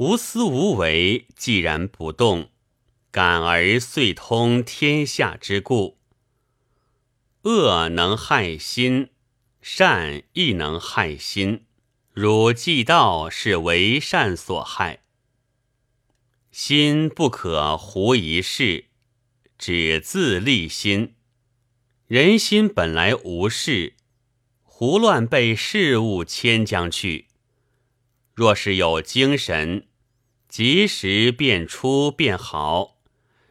无私无为，既然不动，感而遂通天下之故。恶能害心，善亦能害心。汝既道是为善所害，心不可胡一事，只自立心。人心本来无事，胡乱被事物牵将去。若是有精神，及时变出变好；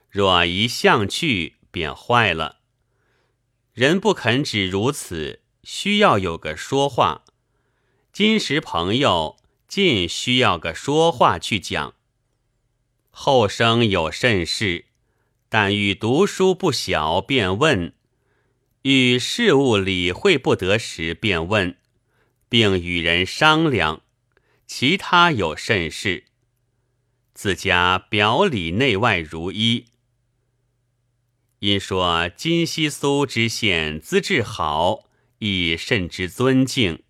若一向去，便坏了。人不肯只如此，需要有个说话。今时朋友尽需要个说话去讲。后生有甚事，但欲读书不晓，便问；欲事物理会不得时，便问，并与人商量。其他有甚事，自家表里内外如一。因说金西苏知县资质好，亦甚之尊敬。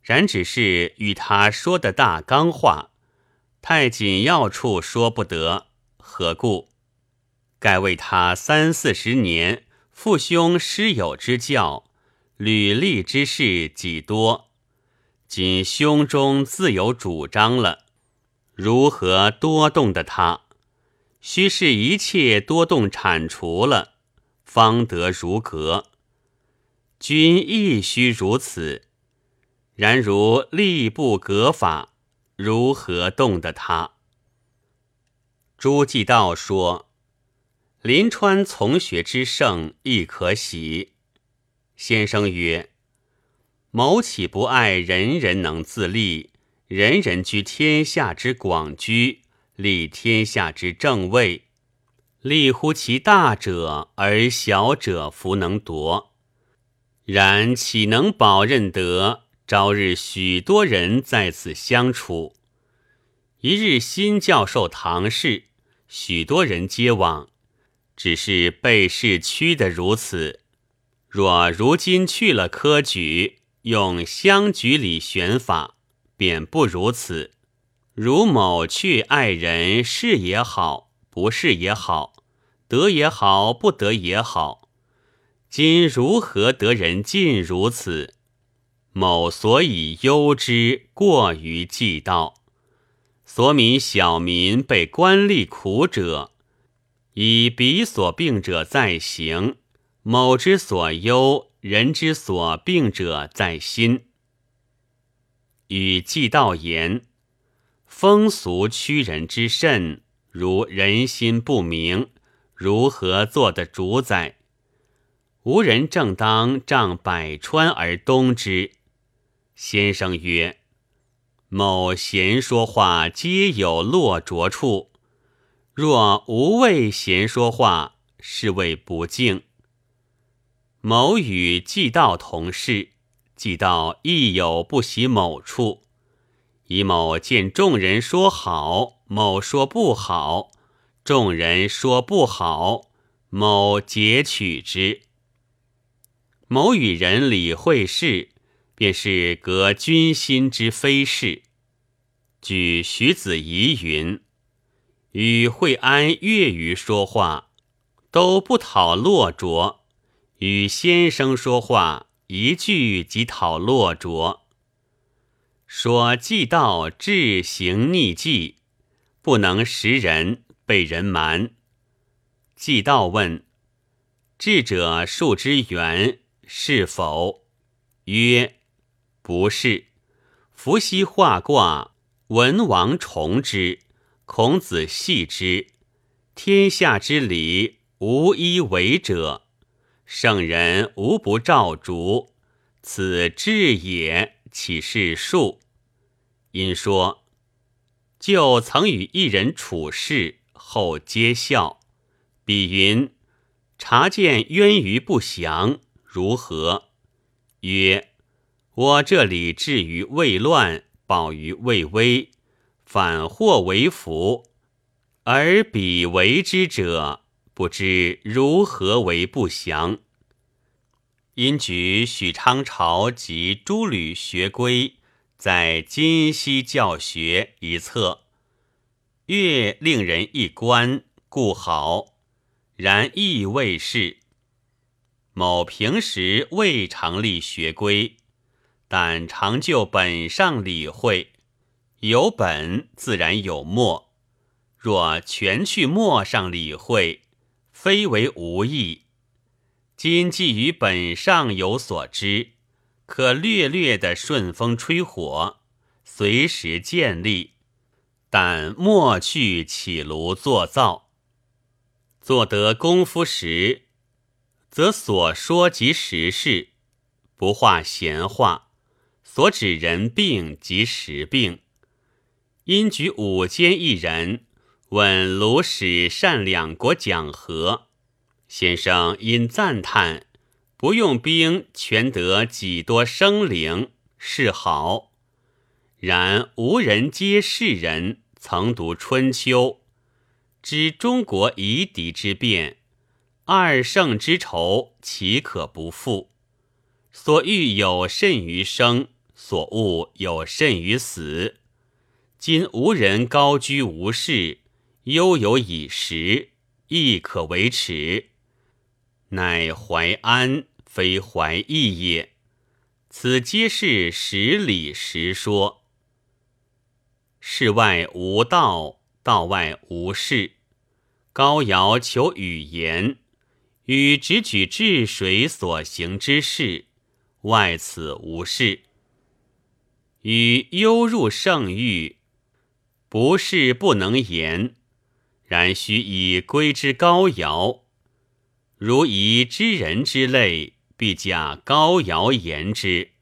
然只是与他说的大纲话，太紧要处说不得。何故？盖为他三四十年父兄师友之教，履历之事几多？今胸中自有主张了，如何多动的他？须是一切多动铲除了，方得如格。君亦须如此。然如吏部格法，如何动得他？朱继道说：“临川从学之盛，亦可喜。”先生曰：“某岂不爱人人能自立，人人居天下之广居，立天下之正位，立乎其大者，而小者弗能夺。然岂能保任得？”朝日许多人在此相处，一日新教授唐氏，许多人皆往，只是被事屈得如此。若如今去了科举，用乡举里选法，便不如此。如某去爱人，是也好，不是也好，得也好，不得也好，今如何得人尽如此？某所以忧之过于计道，所民小民被官吏苦者，以彼所病者在行；某之所忧，人之所病者在心。与季道言，风俗屈人之甚，如人心不明，如何做得主宰？无人正当仗百川而东之。先生曰：“某闲说话，皆有落着处。若无谓闲说话，是谓不敬。”某与季道同事，季道亦有不喜某处。以某见众人说好，某说不好；众人说不好，某截取之。某与人理会事。便是革君心之非事。举徐子仪云：“与惠安月余说话，都不讨落着；与先生说话，一句即讨落着。说既道志行逆计，不能识人，被人瞒。既道问：智者数之源是否？曰。”不是，伏羲画卦，文王重之，孔子系之。天下之理，无一为者。圣人无不照烛，此智也，岂是术？因说，就曾与一人处事，后皆笑。比云：察见渊鱼不祥，如何？曰。我这里至于未乱，保于未危，反祸为福，而彼为之者，不知如何为不祥。因举许昌朝及诸吕学规，在今昔教学一册，越令人一观，故好。然亦未是。某平时未常立学规，但常就本上理会。有本自然有末，若全去末上理会，非为无益。今既于本上有所知，可略略的顺风吹火，随时建立，但莫去起炉作灶。做得功夫时。则所说即实事，不话闲话；所指人病即实病。因举五间一人问卢使善两国讲和，先生因赞叹不用兵全得几多生灵，是好。然无人皆世人曾读《春秋》，知中国夷狄之变。二圣之仇，岂可不负？所欲有甚于生，所恶有甚于死。今无人高居无事，悠游以时，亦可为耻。乃怀安，非怀义也。此皆是实理实说。世外无道，道外无事。高尧求语言。与直举治水所行之事，外此无事；与幽入圣域，不是不能言，然须以归之高尧。如疑知人之类，必假高尧言之。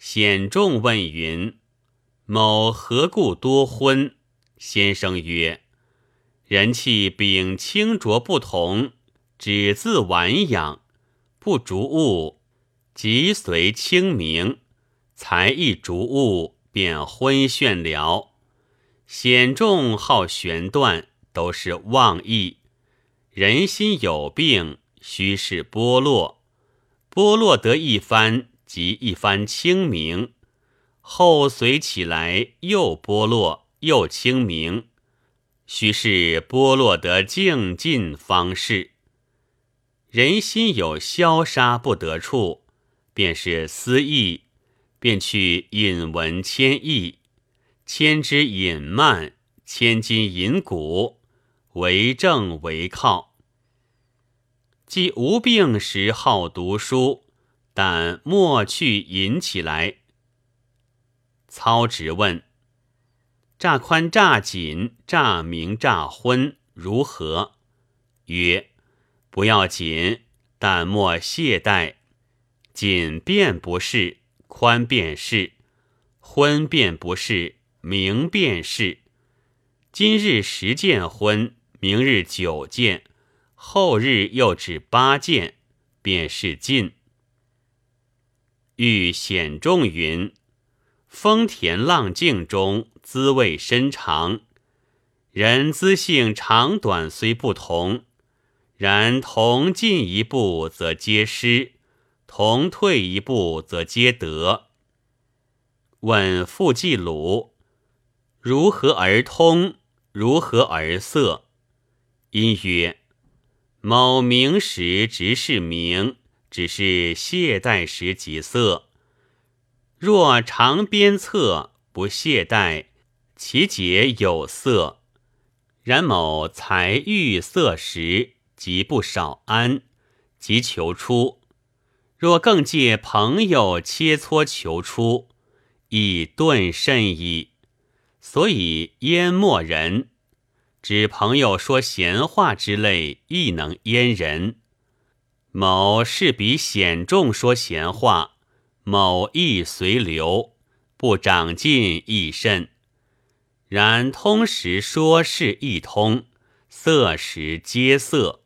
显众问云：“某何故多昏？”先生曰。人气秉清浊不同，只自婉养，不逐物，即随清明；才一逐物，便昏眩了。显众好玄断，都是妄意。人心有病，须是剥落。剥落得一番，即一番清明；后随起来，又剥落，又清明。须是剥落得净尽方是。人心有消杀不得处，便是私意，便去引文千意，千之隐慢，千金引骨，为正为靠。既无病时好读书，但莫去引起来。操直问。乍宽乍紧，乍明乍昏，如何？曰：不要紧，但莫懈怠。紧便不是，宽便是，昏便不是，明便是。今日十见昏，明日九见，后日又至八见，便是尽。欲显众云。风田浪静中，滋味深长。人资性长短虽不同，然同进一步则皆失，同退一步则皆得。问傅季鲁：如何而通？如何而色？因曰：某明时直是明，只是懈怠时即色。若长鞭策不懈怠，其节有色；然某才欲色时，即不少安，即求出。若更借朋友切磋求出，亦顿甚矣。所以淹没人，指朋友说闲话之类，亦能淹人。某是比显众说闲话。某亦随流，不长进亦甚。然通时说是一通，色时皆色。